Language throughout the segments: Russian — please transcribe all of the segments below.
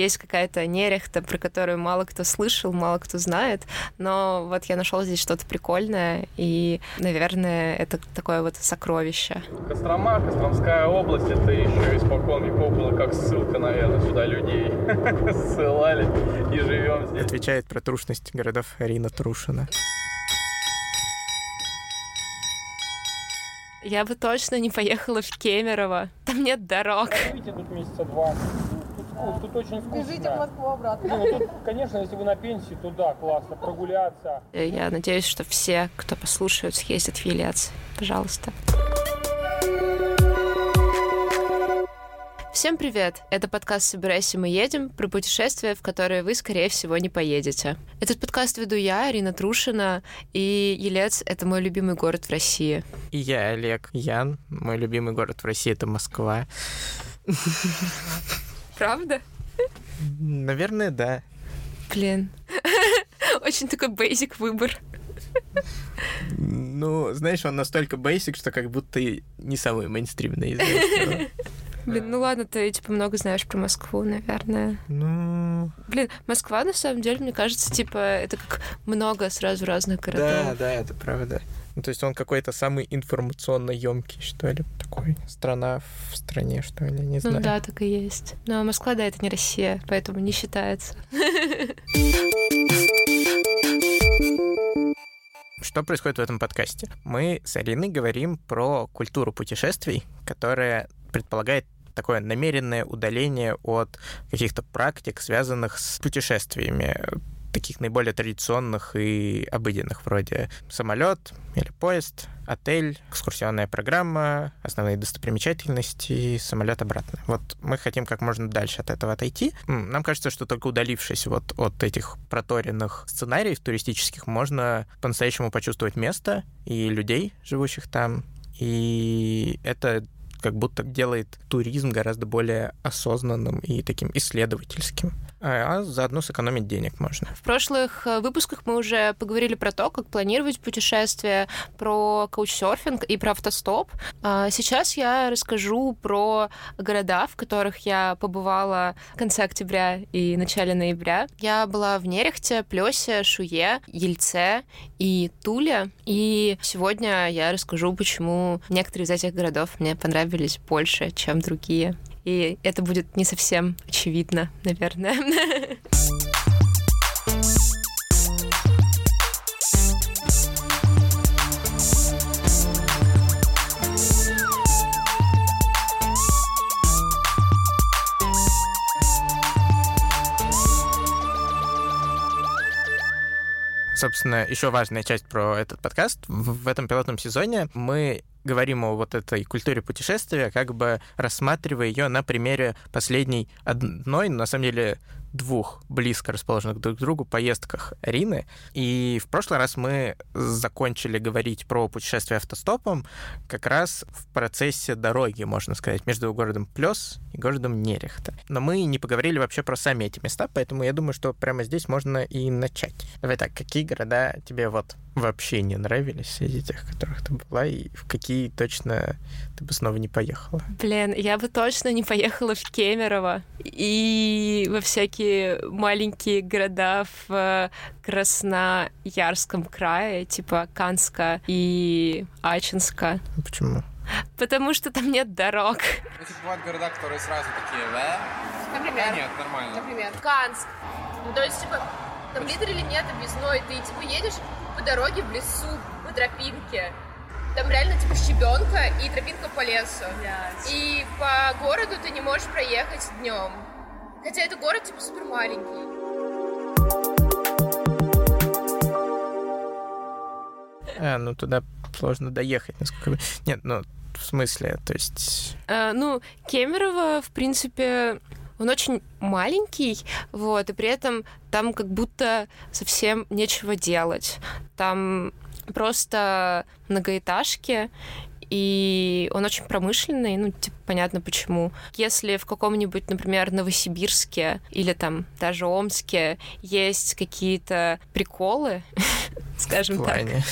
есть какая-то нерехта, про которую мало кто слышал, мало кто знает, но вот я нашел здесь что-то прикольное, и, наверное, это такое вот сокровище. Кострома, Костромская область, это еще испокон веков было как ссылка, наверное, сюда людей ссылали и живем здесь. Отвечает про трушность городов Арина Трушина. Я бы точно не поехала в Кемерово. Там нет дорог. Живите тут месяца два. Тут, тут очень скучно. Бежите в Москву обратно. Ну, тут, конечно, если вы на пенсии, то да, классно, прогуляться. Я надеюсь, что все, кто послушают, съездят в Елец. Пожалуйста. Всем привет! Это подкаст «Собирайся, мы едем» про путешествие, в которое вы, скорее всего, не поедете. Этот подкаст веду я, Арина Трушина, и Елец — это мой любимый город в России. И я, Олег Ян. Мой любимый город в России — это Москва. Правда? Наверное, да. Блин. Очень такой basic выбор. Ну, знаешь, он настолько basic, что как будто не самый мейнстримный из. Блин, ну ладно, ты типа много знаешь про Москву, наверное. Ну, Блин, Москва, на самом деле, мне кажется, типа, это как много сразу разных да, городов. да, это правда. Ну, то есть он какой-то самый информационно емкий, что ли, такой. Страна в стране, что ли, не Ну знаю. да, так и есть. Но Москва, да, это не Россия, поэтому не считается. Что происходит в этом подкасте? Мы с Ариной говорим про культуру путешествий, которая предполагает такое намеренное удаление от каких-то практик, связанных с путешествиями, таких наиболее традиционных и обыденных, вроде самолет или поезд, отель, экскурсионная программа, основные достопримечательности, самолет обратно. Вот мы хотим как можно дальше от этого отойти. Нам кажется, что только удалившись вот от этих проторенных сценариев туристических, можно по-настоящему почувствовать место и людей, живущих там. И это как будто делает туризм гораздо более осознанным и таким исследовательским. А а заодно сэкономить денег можно. В прошлых э, выпусках мы уже поговорили про то, как планировать путешествия, про каучсерфинг и про автостоп. А Сейчас я расскажу про города, в которых я побывала в конце октября и начале ноября. Я была в Нерехте, Плесе, Шуе, Ельце и Туле. И сегодня я расскажу, почему некоторые из этих городов мне понравились больше, чем другие. И это будет не совсем очевидно, наверное. Собственно, еще важная часть про этот подкаст. В этом пилотном сезоне мы говорим о вот этой культуре путешествия, как бы рассматривая ее на примере последней одной, на самом деле, двух близко расположенных друг к другу поездках Рины. И в прошлый раз мы закончили говорить про путешествие автостопом как раз в процессе дороги, можно сказать, между городом Плес и городом Нерехта. Но мы не поговорили вообще про сами эти места, поэтому я думаю, что прямо здесь можно и начать. Давай так, какие города тебе вот вообще не нравились среди тех, в которых ты была, и в какие точно ты бы снова не поехала? Блин, я бы точно не поехала в Кемерово и во всякие маленькие города в э, Красноярском крае, типа Канска и Ачинска, Почему? потому что там нет дорог. Ну, типа, бывают города, которые сразу такие, да? Да Например. нет, нормально. Например, Канск. Ну, то есть, типа, там литерали нет объездной. Ты, типа, едешь по дороге в лесу, по тропинке. Там реально, типа, щебенка и тропинка по лесу. И по городу ты не можешь проехать днем. Хотя это город, типа, супер маленький. А, ну туда сложно доехать, насколько... Нет, ну, в смысле, то есть... Э, ну, Кемерово, в принципе, он очень маленький, вот, и при этом там как будто совсем нечего делать. Там просто многоэтажки, и он очень промышленный, ну, типа, понятно почему. Если в каком-нибудь, например, Новосибирске или там даже Омске есть какие-то приколы, скажем В так. плане.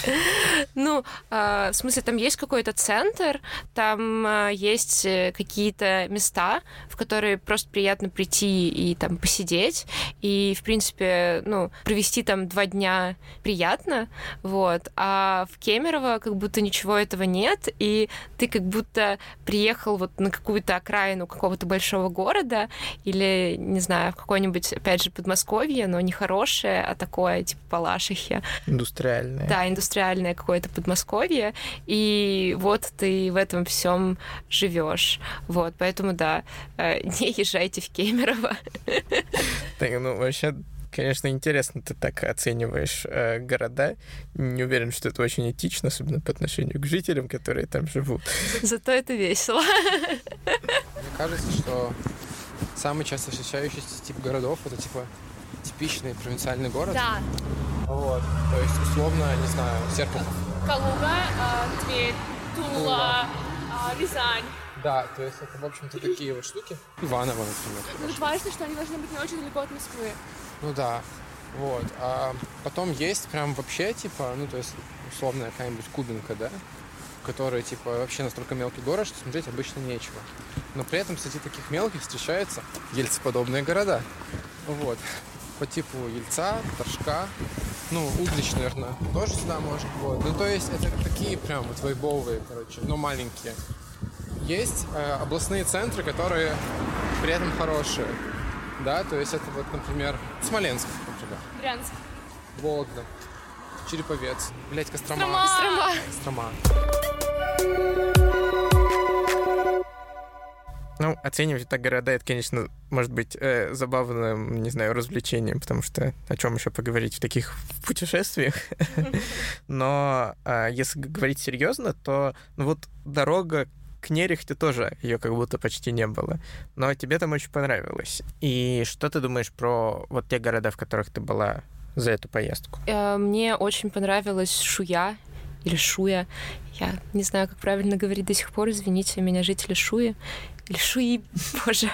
Ну, а, в смысле, там есть какой-то центр, там а, есть э, какие-то места, в которые просто приятно прийти и там посидеть, и, в принципе, ну, провести там два дня приятно, вот. А в Кемерово как будто ничего этого нет, и ты как будто приехал вот на какую-то окраину какого-то большого города или, не знаю, в какое-нибудь, опять же, Подмосковье, но не хорошее, а такое, типа Палашихе. Индустриальное. Да, индустриальное какое-то Подмосковье, и вот ты в этом всем живешь. Вот, поэтому да, э, не езжайте в Кемерово. Так, ну, вообще, конечно, интересно ты так оцениваешь э, города. Не уверен, что это очень этично, особенно по отношению к жителям, которые там живут. Зато это весело. Мне кажется, что самый часто встречающийся тип городов это типа типичный провинциальный город. Да. Вот. То есть, условно, не знаю, Серпухов. Калуга, а, Тверь, Тула, а, Рязань. Да, то есть это, в общем-то, такие вот штуки. Иваново, например. Ну, важно, что они должны быть не очень далеко от Москвы. Ну да. Вот. А потом есть прям вообще, типа, ну, то есть, условно, какая-нибудь Кубинка, да? который, типа, вообще настолько мелкий город, что смотреть обычно нечего. Но при этом среди таких мелких встречаются ельцеподобные города. Вот. По типу Ельца, Торжка, ну, Углич, наверное, тоже сюда может. Вот. Ну, то есть это такие прям вот вайбовые, короче, но маленькие. Есть э, областные центры, которые при этом хорошие. Да, то есть это вот, например, Смоленск, например, Брянск. Вологда, Череповец, блять, Кострома. Кострома. Кострома. Ну, оценивать так города, это, конечно, может быть э, забавным, не знаю, развлечением, потому что о чем еще поговорить в таких путешествиях. Но а, если говорить серьезно, то ну, вот дорога к Нерехте тоже ее как будто почти не было. Но тебе там очень понравилось. И что ты думаешь про вот те города, в которых ты была за эту поездку? Э, Мне очень понравилась Шуя или Шуя. Я не знаю, как правильно говорить до сих пор. Извините меня, жители Шуи. Или Шуи, боже.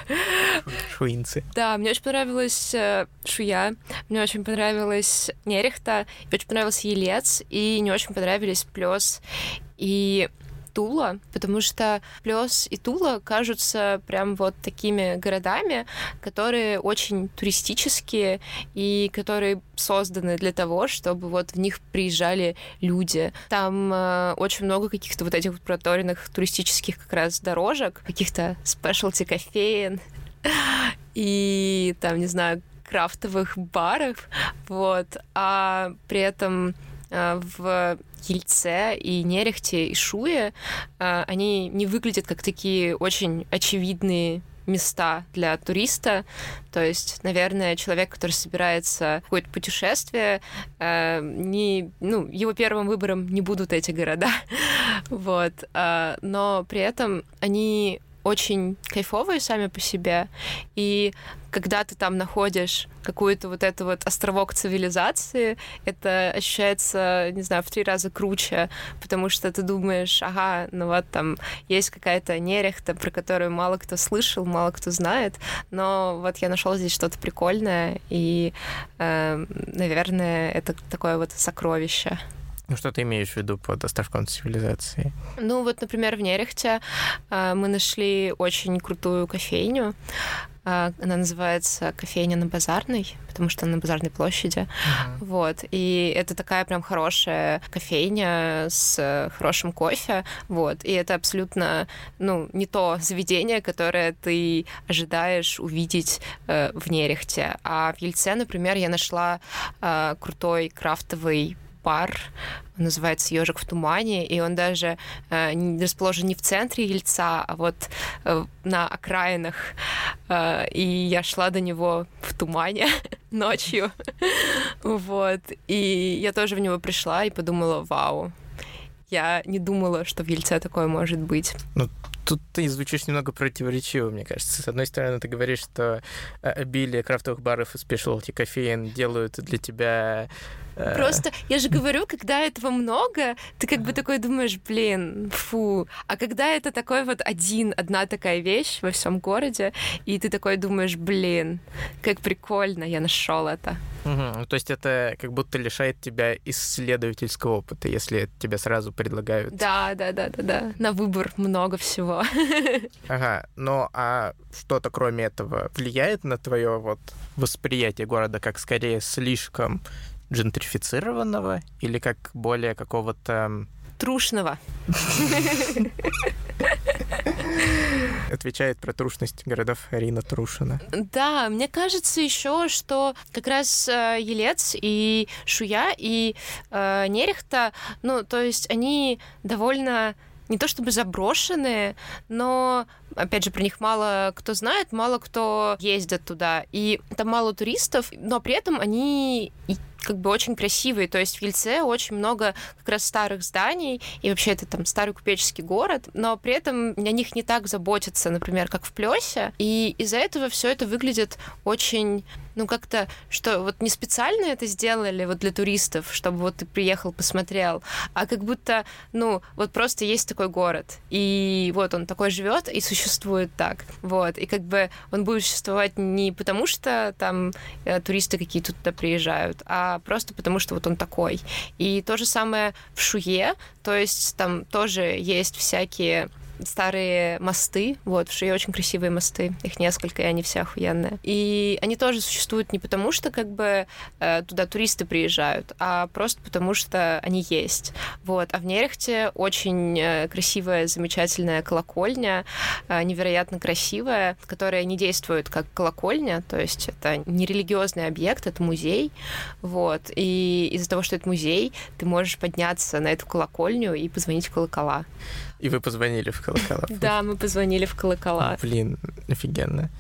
Шуинцы. Да, мне очень понравилась э, Шуя, мне очень понравилась Нерехта, мне очень понравился Елец, и не очень понравились Плес и Тула, потому что Плес и Тула кажутся прям вот такими городами, которые очень туристические и которые созданы для того, чтобы вот в них приезжали люди. Там э, очень много каких-то вот этих вот проторенных туристических как раз дорожек, каких-то спешлти кофеин, и там, не знаю, крафтовых баров, вот, а при этом в Ельце и Нерехте и Шуе э, они не выглядят как такие очень очевидные места для туриста. То есть, наверное, человек, который собирается в какое-то путешествие, э, не, ну, его первым выбором не будут эти города. вот. э, но при этом они очень кайфовые сами по себе. И когда ты там находишь какую-то вот эту вот островок цивилизации, это ощущается, не знаю, в три раза круче, потому что ты думаешь, ага, ну вот там есть какая-то нерехта, про которую мало кто слышал, мало кто знает, но вот я нашел здесь что-то прикольное, и, э, наверное, это такое вот сокровище. Ну, что ты имеешь в виду под островком цивилизации? Ну, вот, например, в Нерехте э, мы нашли очень крутую кофейню. Э, Она называется кофейня на Базарной, потому что на Базарной площади. Вот. И это такая прям хорошая кофейня с э, хорошим кофе. Вот. И это абсолютно, ну, не то заведение, которое ты ожидаешь увидеть э, в Нерехте. А в Ельце, например, я нашла э, крутой крафтовый он называется «Ежик в тумане», и он даже э, расположен не в центре Ельца, а вот э, на окраинах. Э, и я шла до него в тумане ночью. вот. И я тоже в него пришла и подумала, вау, я не думала, что в Ельце такое может быть. Тут ты звучишь немного противоречиво, мне кажется. С одной стороны, ты говоришь, что э, обилие крафтовых баров и спешлти кофеин делают для тебя Просто, я же говорю, когда этого много, ты как бы такой думаешь, блин, фу. А когда это такой вот один, одна такая вещь во всем городе, и ты такой думаешь, блин, как прикольно, я нашел это. Ну, То есть это как будто лишает тебя исследовательского опыта, если тебе сразу предлагают. Да, да, да, да, да. На выбор много всего. Ага. Ну а что-то кроме этого влияет на твое вот восприятие города как скорее слишком джентрифицированного или как более какого-то Трушного. отвечает про трушность городов Арина Трушина. Да, мне кажется еще, что как раз э, Елец и Шуя и э, Нерехта, ну, то есть они довольно не то чтобы заброшенные, но опять же, про них мало кто знает, мало кто ездит туда. И там мало туристов, но при этом они как бы очень красивые. То есть в Ельце очень много как раз старых зданий, и вообще это там старый купеческий город, но при этом на них не так заботятся, например, как в Плесе. И из-за этого все это выглядит очень ну, как-то, что вот не специально это сделали вот для туристов, чтобы вот ты приехал, посмотрел, а как будто, ну, вот просто есть такой город, и вот он такой живет и существует так, вот, и как бы он будет существовать не потому, что там э, туристы какие-то туда приезжают, а просто потому, что вот он такой. И то же самое в Шуе, то есть там тоже есть всякие старые мосты. Вот, в Шуе очень красивые мосты. Их несколько, и они все охуенные. И они тоже существуют не потому, что как бы э, туда туристы приезжают, а просто потому, что они есть. Вот. А в Нерехте очень э, красивая, замечательная колокольня, э, невероятно красивая, которая не действует как колокольня, то есть это не религиозный объект, это музей. Вот. И из-за того, что это музей, ты можешь подняться на эту колокольню и позвонить в колокола. И вы позвонили в колокола. Да, мы позвонили в колокола. Блин, офигенно.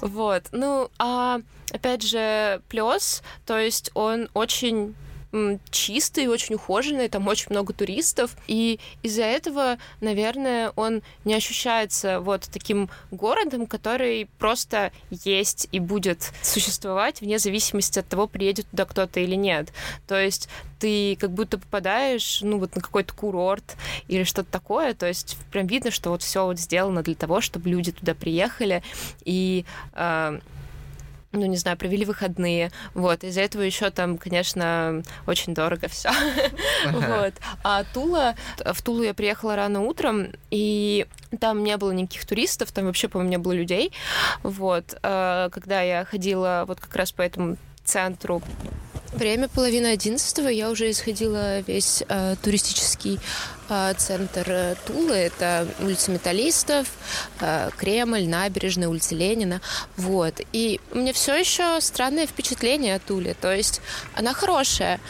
Вот. Ну, а опять же, плюс, то есть он очень чистый, очень ухоженный, там очень много туристов, и из-за этого, наверное, он не ощущается вот таким городом, который просто есть и будет существовать вне зависимости от того, приедет туда кто-то или нет. То есть ты как будто попадаешь, ну, вот на какой-то курорт или что-то такое, то есть прям видно, что вот все вот сделано для того, чтобы люди туда приехали. И э, ну, не знаю, провели выходные, вот, из-за этого еще там, конечно, очень дорого все, вот. А Тула, в Тулу я приехала рано утром, и там не было никаких туристов, там вообще, по-моему, не было людей, вот, э, когда я ходила вот как раз по этому центру Время половина одиннадцатого, я уже исходила весь э, туристический центр э, Тулы. Это улица Металлистов, э, Кремль, набережная, улица Ленина. Вот. И у меня все еще странное впечатление о Туле. То есть она хорошая,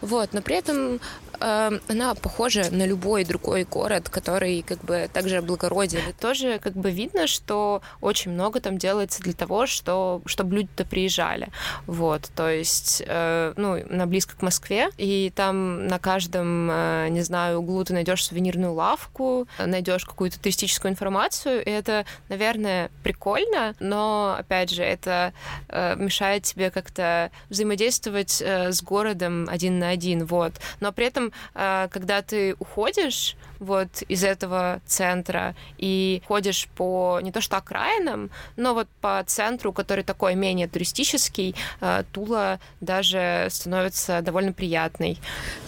вот, но при этом она похожа на любой другой город, который как бы также благороден. И тоже как бы видно, что очень много там делается для того, что, чтобы люди-то приезжали. Вот, то есть, э, ну, она близко к Москве, и там на каждом, э, не знаю, углу ты найдешь сувенирную лавку, найдешь какую-то туристическую информацию, и это, наверное, прикольно, но, опять же, это э, мешает тебе как-то взаимодействовать э, с городом один на один, вот. Но при этом, э, когда ты уходишь вот из этого центра и ходишь по не то что окраинам, но вот по центру, который такой менее туристический, э, Тула даже становится довольно приятной.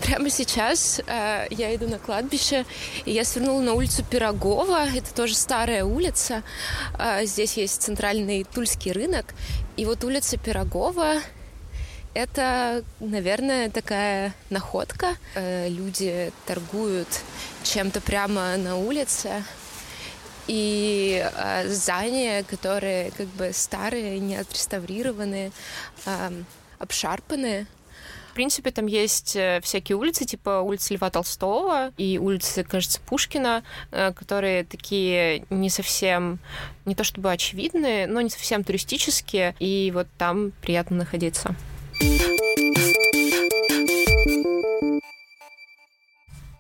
Прямо сейчас э, я иду на кладбище, и я свернула на улицу Пирогова, это тоже старая улица, здесь есть центральный тульский рынок, и вот улица Пирогова это, наверное, такая находка. Э, Люди торгуют чем-то прямо на улице. И э, здания, которые как бы старые, не отреставрированные, э, обшарпанные. принципе, там есть э, всякие улицы, типа улицы Льва Толстого и улицы, кажется, Пушкина, которые такие не совсем, не то чтобы очевидные, но не совсем туристические, и вот там приятно находиться.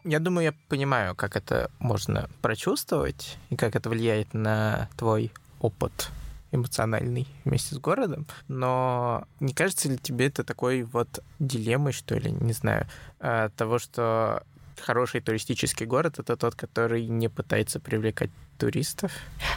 Я думаю, я понимаю, как это можно прочувствовать и как это влияет на твой опыт эмоциональный вместе с городом, но не кажется ли тебе это такой вот дилеммой, что ли, не знаю, э, того, что хороший туристический город — это тот, который не пытается привлекать туристов.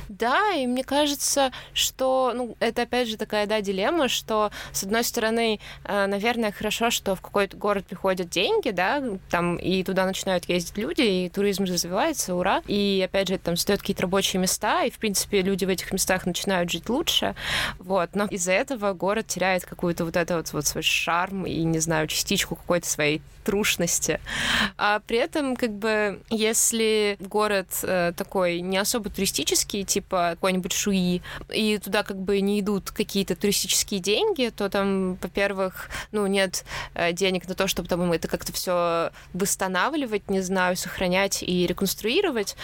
Да, и мне кажется, что, ну, это опять же такая, да, дилемма, что, с одной стороны, э, наверное, хорошо, что в какой-то город приходят деньги, да, там, и туда начинают ездить люди, и туризм развивается, ура, и, опять же, там стоят какие-то рабочие места, и, в принципе, люди в этих местах начинают жить лучше, вот, но из-за этого город теряет какую-то вот это вот, вот свой шарм и, не знаю, частичку какой-то своей трушности. А при этом, как бы, если город э, такой не особо туристический, типа какой-нибудь Шуи, и туда как бы не идут какие-то туристические деньги, то там, во-первых, ну, нет э, денег на то, чтобы там это как-то все восстанавливать, не знаю, сохранять и реконструировать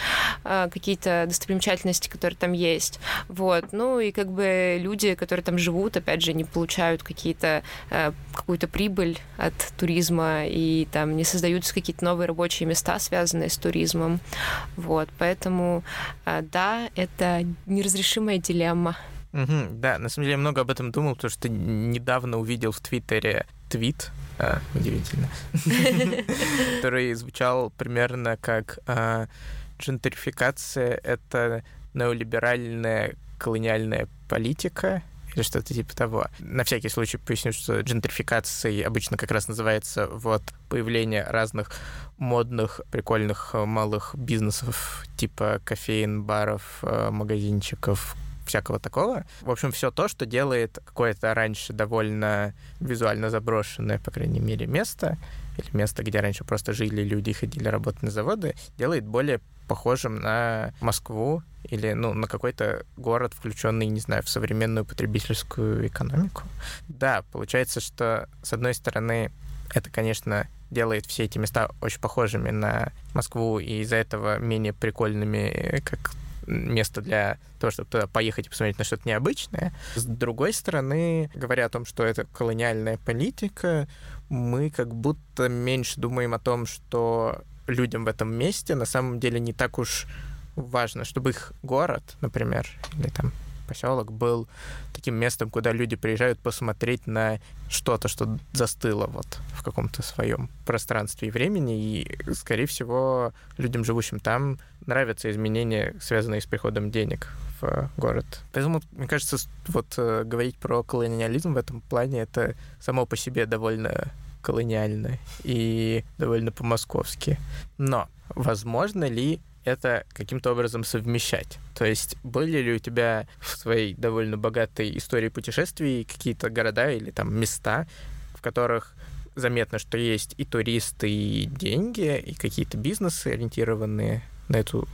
э, какие-то достопримечательности, которые там есть. Вот. Ну и как бы люди, которые там живут, опять же, не получают какие-то э, какую-то прибыль от туризма и там не создаются какие-то новые рабочие места, связанные с туризмом. Вот. Поэтому да, это неразрешимая дилемма. Угу, да, на самом деле я много об этом думал, потому что недавно увидел в Твиттере твит, а, удивительно, который звучал примерно как а, «Джентрификация — это неолиберальная колониальная политика, или что-то типа того. На всякий случай поясню, что джентрификацией обычно как раз называется вот появление разных модных, прикольных э, малых бизнесов типа кофеин, баров, э, магазинчиков, всякого такого. В общем, все то, что делает какое-то раньше довольно визуально заброшенное, по крайней мере, место, или место, где раньше просто жили люди и ходили работать на заводы, делает более похожим на Москву или ну, на какой-то город, включенный, не знаю, в современную потребительскую экономику. Да, получается, что, с одной стороны, это, конечно, делает все эти места очень похожими на Москву и из-за этого менее прикольными, как место для того, чтобы туда поехать и посмотреть на что-то необычное. С другой стороны, говоря о том, что это колониальная политика, мы как будто меньше думаем о том, что людям в этом месте на самом деле не так уж важно, чтобы их город, например, или там поселок был таким местом, куда люди приезжают посмотреть на что-то, что застыло вот в каком-то своем пространстве и времени, и, скорее всего, людям, живущим там, нравятся изменения, связанные с приходом денег в город. Поэтому, мне кажется, вот э, говорить про колониализм в этом плане, это само по себе довольно колониально и довольно по-московски. Но возможно ли это каким-то образом совмещать. То есть были ли у тебя в своей довольно богатой истории путешествий какие-то города или там места, в которых заметно, что есть и туристы, и деньги, и какие-то бизнесы, ориентированные на эту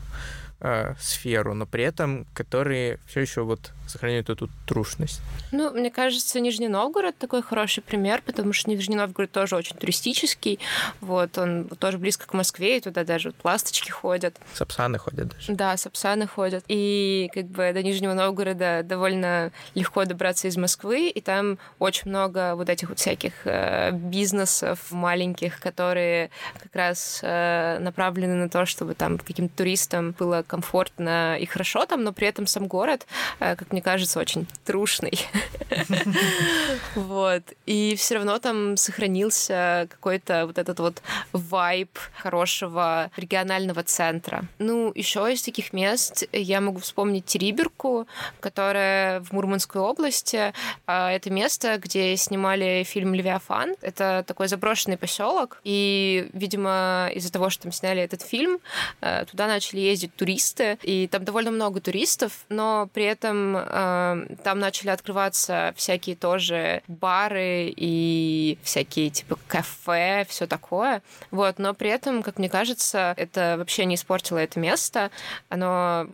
э, сферу, но при этом которые все еще вот сохраняют эту трушность. Ну, мне кажется, Нижний Новгород такой хороший пример, потому что Нижний Новгород тоже очень туристический. Вот, он тоже близко к Москве, и туда даже вот ласточки ходят. Сапсаны ходят даже. Да, сапсаны ходят. И как бы до Нижнего Новгорода довольно легко добраться из Москвы, и там очень много вот этих вот всяких э, бизнесов маленьких, которые как раз э, направлены на то, чтобы там каким-то туристам было комфортно и хорошо там, но при этом сам город, э, как мне кажется, очень трушный. Вот. И все равно там сохранился какой-то вот этот вот вайб хорошего регионального центра. Ну, еще из таких мест я могу вспомнить Териберку, которая в Мурманской области. А, это место, где снимали фильм «Левиафан». Это такой заброшенный поселок. И, видимо, из-за того, что там сняли этот фильм, э, туда начали ездить туристы. И там довольно много туристов, но при этом Эм, там начали открываться всякие тоже бары и всякие типа кафе, все такое. Вот, но при этом, как мне кажется, это вообще не испортило это место. Оно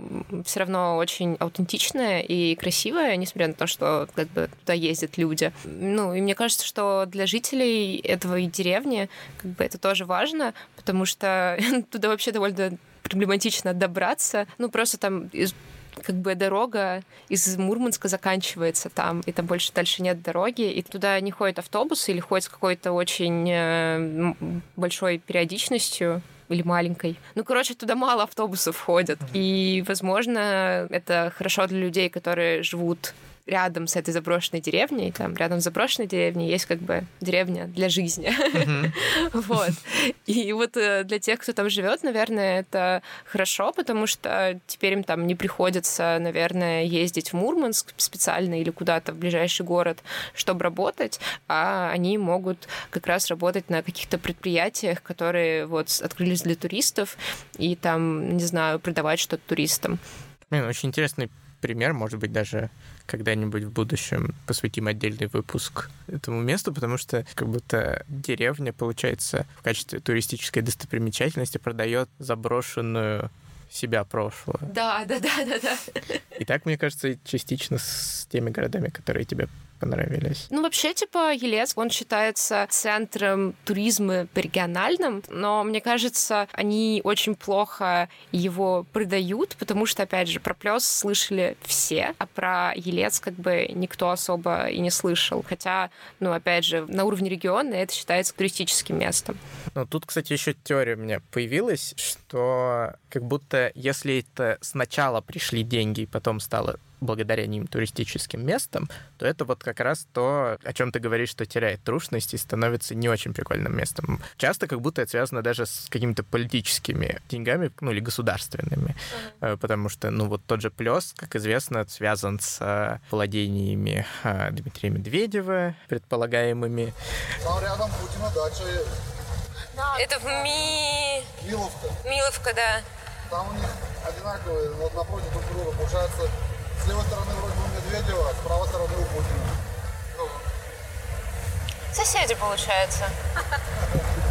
все равно очень аутентичное и красивое, несмотря на то, что как бы туда ездят люди. Ну, и мне кажется, что для жителей этого деревни как бы это тоже важно, потому что туда вообще довольно проблематично добраться. Ну, просто там из как бы дорога из Мурманска заканчивается там, и там больше дальше нет дороги, и туда не ходит автобус или ходит с какой-то очень э, большой периодичностью или маленькой. Ну, короче, туда мало автобусов ходят. И, возможно, это хорошо для людей, которые живут рядом с этой заброшенной деревней, там рядом с заброшенной деревней есть как бы деревня для жизни. Вот. И вот э, для тех, кто там живет, наверное, это хорошо, потому что теперь им там не приходится, наверное, ездить в Мурманск специально или куда-то в ближайший город, чтобы работать, а они могут как раз работать на каких-то предприятиях, которые вот открылись для туристов, и там, не знаю, продавать что-то туристам. Блин, очень интересный пример, может быть, даже когда-нибудь в будущем посвятим отдельный выпуск этому месту, потому что как будто деревня, получается, в качестве туристической достопримечательности продает заброшенную себя прошлого. Да, да, да, да, да. И так, мне кажется, частично с теми городами, которые тебе понравились? Ну, вообще, типа, Елец, он считается центром туризма региональным, но, мне кажется, они очень плохо его продают, потому что, опять же, про Плес слышали все, а про Елец как бы никто особо и не слышал. Хотя, ну, опять же, на уровне региона это считается туристическим местом. Ну, тут, кстати, еще теория у меня появилась, что как будто если это сначала пришли деньги и потом стало благодаря ним туристическим местом, то это вот как раз то, о чем ты говоришь, что теряет трушность и становится не очень прикольным местом. Часто как будто это связано даже с какими-то политическими деньгами, ну или государственными, uh-huh. потому что, ну вот тот же Плес, как известно, связан с э, владениями э, Дмитрия Медведева, предполагаемыми. Там рядом Путина дача. Это в Ми... Миловка. Миловка, да. Там у них одинаковые, вот напротив друг друга. Получается, с левой стороны вроде бы Медведева, с правой стороны у Путина. Ну. Соседи, получается.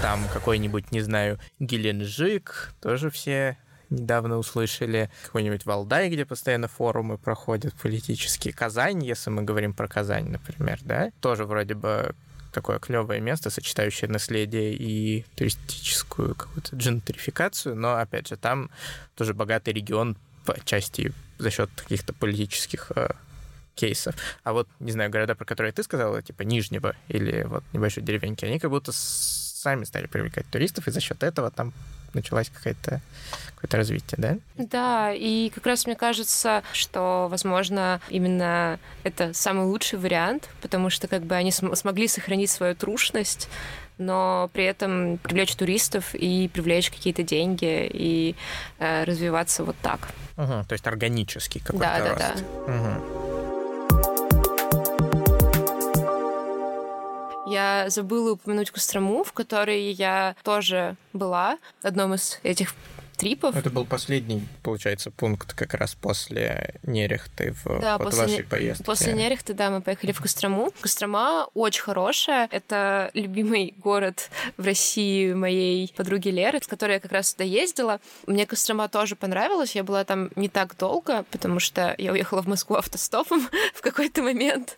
Там какой-нибудь, не знаю, Геленджик, тоже все недавно услышали. Какой-нибудь Валдай, где постоянно форумы проходят политические. Казань, если мы говорим про Казань, например, да, тоже вроде бы такое клевое место, сочетающее наследие и туристическую какую-то джентрификацию, но, опять же, там тоже богатый регион по части за счет каких-то политических э, кейсов. А вот, не знаю, города, про которые ты сказала, типа Нижнего или вот небольшой деревеньки, они как будто сами стали привлекать туристов, и за счет этого там началось какое-то какое-то развитие, да? Да, и как раз мне кажется, что, возможно, именно это самый лучший вариант, потому что как бы они см- смогли сохранить свою трушность, но при этом привлечь туристов и привлечь какие-то деньги и э, развиваться вот так. Угу, то есть органический какой-то да, рост. Да, да, угу. Я забыла упомянуть Кострому, в которой я тоже была, одном из этих трипов. Это был последний, получается, пункт как раз после Нерехты в да, вот после вашей не... поездке. После Нерехты, да, мы поехали в Кострому. Кострома очень хорошая. Это любимый город в России моей подруги Леры, с которой я как раз туда ездила. Мне Кострома тоже понравилась. Я была там не так долго, потому что я уехала в Москву автостопом в какой-то момент.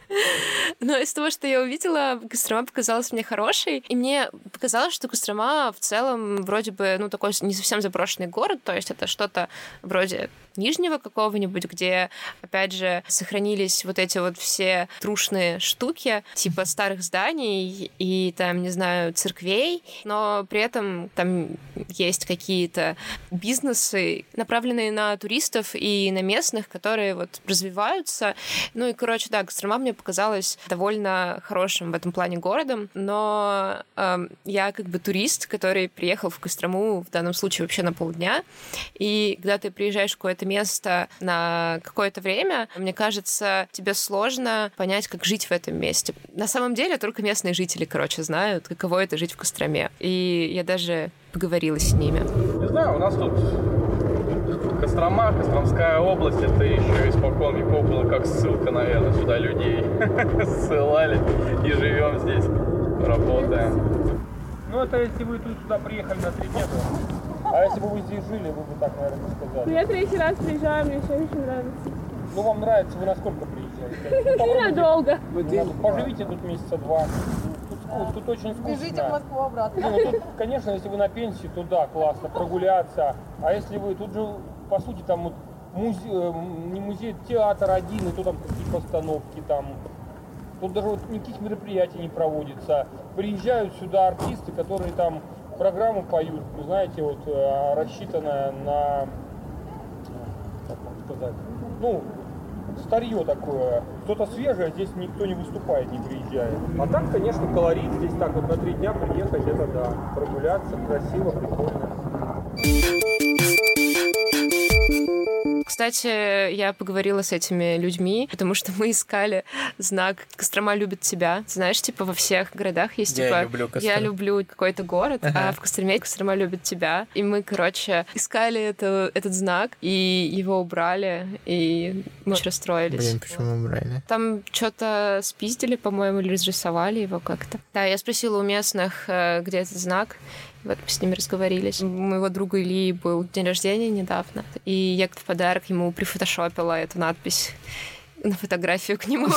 Но из того, что я увидела, Кострома показалась мне хорошей. И мне показалось, что Кострома в целом вроде бы, ну, такой не совсем заброшенный город, то есть это что-то вроде Нижнего какого-нибудь, где, опять же, сохранились вот эти вот все трушные штуки, типа старых зданий и там, не знаю, церквей, но при этом там есть какие-то бизнесы, направленные на туристов и на местных, которые вот развиваются. Ну и, короче, да, Кострома мне показалась довольно хорошим в этом плане городом, но э, я как бы турист, который приехал в Кострому в данном случае вообще на полдня, и когда ты приезжаешь в какое-то место на какое-то время, мне кажется, тебе сложно понять, как жить в этом месте. На самом деле только местные жители, короче, знают, каково это жить в Костроме. И я даже поговорила с ними. Не знаю, у нас тут Кострома, Костромская область, это еще испокон веков было как как ссылка, наверное, сюда людей ссылали и живем здесь, работаем. Ну это если вы тут сюда приехали на три дня, то- а если бы вы здесь жили, вы бы так, наверное, не сказали. Я третий раз приезжаю, мне все очень нравится. Ну вам нравится, вы насколько приезжаете? Ненадолго. Ну, Поживите тут месяца два. Тут, вку- тут очень вкусно. Бежите в Москву обратно. Ну тут, конечно, если вы на пенсии, то да, классно, прогуляться. А если вы, тут же, по сути, там вот музе- э, не музей, театр один, и то там какие постановки там. Тут даже вот никаких мероприятий не проводится. Приезжают сюда артисты, которые там программу поют, вы знаете, вот э, рассчитанная на, как вам сказать, ну, старье такое, что-то свежее, здесь никто не выступает, не приезжает. А так, конечно, колорит здесь так вот на три дня приехать, это да, прогуляться, красиво, прикольно. Кстати, я поговорила с этими людьми, потому что мы искали знак «Кострома любит тебя». Знаешь, типа во всех городах есть Я типа люблю. «Я люблю какой-то город», Ага. а в Костроме «Кострома любит тебя». И мы, короче, искали это, этот знак, и его убрали, и мы расстроились. Блин, почему убрали? Там что-то спиздили, по-моему, или разрисовали его как-то. Да, я спросила у местных, э, где этот знак. Вот с ними разговорились. У моего друга Ильи был день рождения недавно, и я в подарок ему прифотошопила эту надпись на фотографию к нему.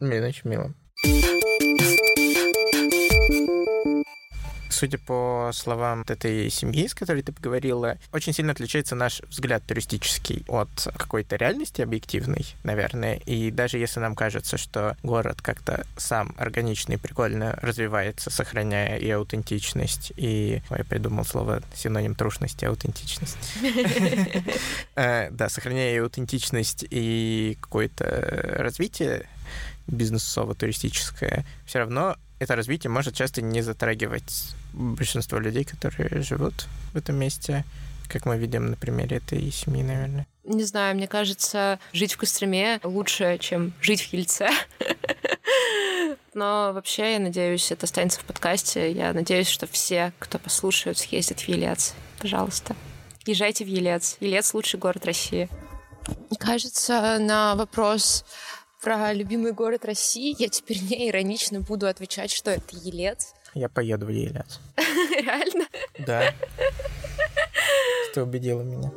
Блин, очень мило. Судя по словам этой семьи, с которой ты поговорила, очень сильно отличается наш взгляд туристический от какой-то реальности объективной, наверное. И даже если нам кажется, что город как-то сам органично и прикольно развивается, сохраняя и аутентичность, и... Ой, я придумал слово синоним трушности, аутентичность. Э, Да, сохраняя и аутентичность, и какое-то развитие бизнесово-туристическое, все равно это развитие может часто не затрагивать большинство людей, которые живут в этом месте, как мы видим на примере этой семьи, наверное. Не знаю, мне кажется, жить в Костроме лучше, чем жить в Ельце. Но вообще, я надеюсь, это останется в подкасте. Я надеюсь, что все, кто послушают, съездят в Елец. Пожалуйста. Езжайте в Елец. Елец — лучший город России. Кажется, на вопрос про любимый город России я теперь не иронично буду отвечать, что это Елец. Я поеду в Елец. Реально? Да. Ты убедила меня.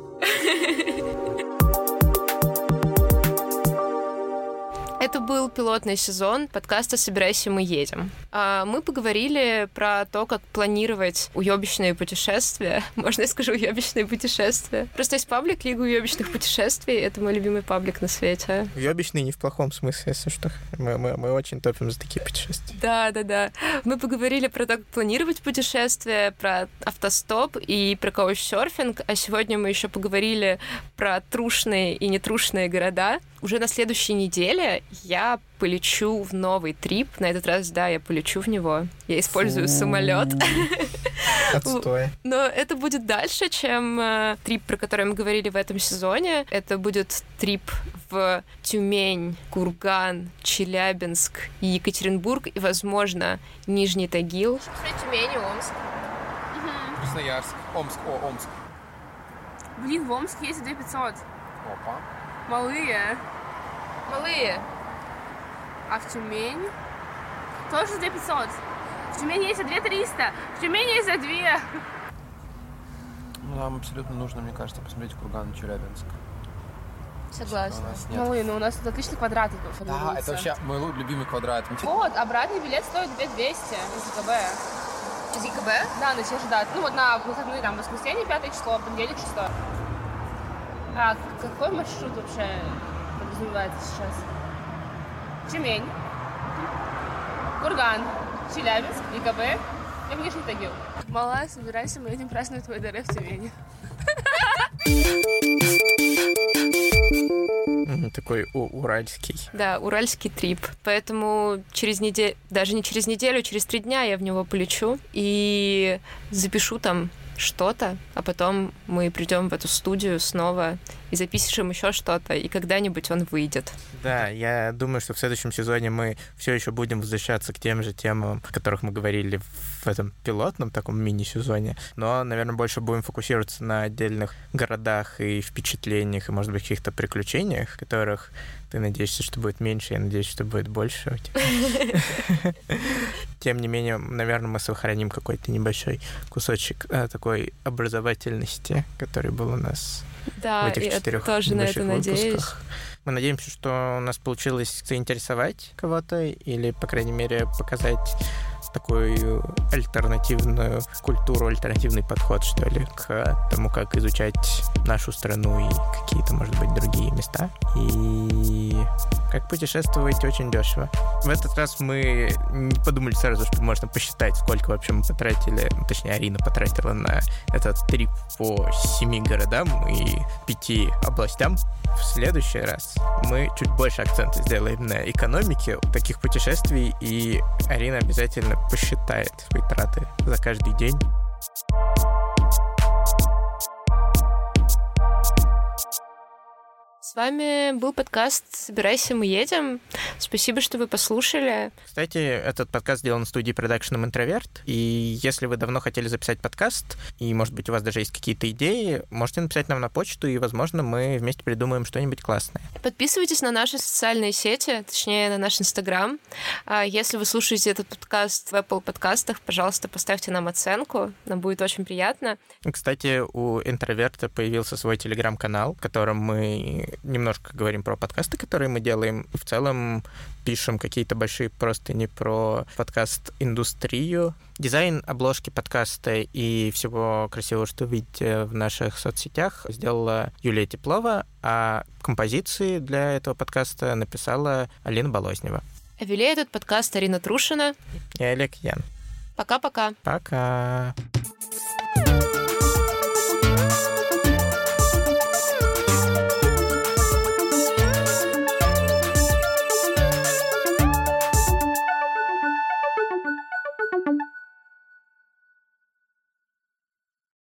Это был пилотный сезон подкаста «Собирайся, мы едем». А, Мы поговорили про то, как планировать уебищные путешествия. Можно я скажу уебищные путешествия? Просто есть паблик Лига уебищных путешествий. Это мой любимый паблик на свете. Уебищный не в плохом смысле, если что. Мы, мы, мы очень топим за такие путешествия. Да, да, да. Мы поговорили про то, как планировать путешествия, про автостоп и про каучсерфинг, а сегодня мы еще поговорили про трушные и нетрушные города. Уже на следующей неделе я полечу в новый трип. На этот раз, да, я полечу в него. Я использую самолет. Отстой. Но это будет дальше, чем э, трип, про который мы говорили в этом сезоне. Это будет трип в Тюмень, Курган, Челябинск Екатеринбург и, возможно, Нижний Тагил. Тюмень и Омск. Красноярск. Омск. О, Омск. Блин, в Омске есть 2500. Опа. Малые. Малые. А в Тюмень? Тоже 2500. В Тюмени есть за 2300. В Тюмени есть за 2. Ну, нам абсолютно нужно, мне кажется, посмотреть Курган и Челябинск. Согласна. Малые, но у нас тут отличный квадрат Да, формируется. это вообще мой любимый квадрат. Вот, обратный билет стоит 2200 из ЕКБ. Из ЕКБ? Да, на те же даты. Ну вот на выходные, там, воскресенье, пятое число, понедельник, шестое. А к- какой маршрут вообще подразумевается сейчас? Тюмень, Курган, Челябинск, ЕКБ и Нижний Тагил. Малая, собирайся, мы едем праздновать твой ДР в Тюмени. Такой у- уральский. Да, уральский трип. Поэтому через неделю, даже не через неделю, через три дня я в него полечу и запишу там что-то, а потом мы придем в эту студию снова и запишем еще что-то, и когда-нибудь он выйдет. Да, я думаю, что в следующем сезоне мы все еще будем возвращаться к тем же темам, о которых мы говорили в этом пилотном таком мини-сезоне, но, наверное, больше будем фокусироваться на отдельных городах и впечатлениях, и, может быть, каких-то приключениях, которых ты надеешься, что будет меньше, я надеюсь, что будет больше у тебя. Тем не менее, наверное, мы сохраним какой-то небольшой кусочек э, такой образовательности, который был у нас да, в этих я четырех тоже на это надеюсь. Мы надеемся, что у нас получилось заинтересовать кого-то или, по крайней мере, показать такую альтернативную культуру, альтернативный подход, что ли, к тому, как изучать нашу страну и какие-то, может быть, другие места. И как путешествовать очень дешево. В этот раз мы не подумали сразу, что можно посчитать, сколько вообще мы потратили, точнее, Арина потратила на этот трип по семи городам и пяти областям. В следующий раз мы чуть больше акцента сделаем на экономике таких путешествий, и Арина обязательно посчитает свои траты за каждый день. Вами был подкаст «Собирайся, мы едем». Спасибо, что вы послушали. Кстати, этот подкаст сделан в студии Production Интроверт, и если вы давно хотели записать подкаст, и, может быть, у вас даже есть какие-то идеи, можете написать нам на почту, и, возможно, мы вместе придумаем что-нибудь классное. Подписывайтесь на наши социальные сети, точнее, на наш Инстаграм. А Если вы слушаете этот подкаст в Apple подкастах, пожалуйста, поставьте нам оценку. Нам будет очень приятно. Кстати, у Интроверта появился свой телеграм-канал, в котором мы немножко говорим про подкасты, которые мы делаем. В целом пишем какие-то большие просто не про подкаст-индустрию. Дизайн обложки подкаста и всего красивого, что видите в наших соцсетях, сделала Юлия Теплова, а композиции для этого подкаста написала Алина Болознева. А вели этот подкаст Арина Трушина. И Олег Ян. Пока-пока. Пока.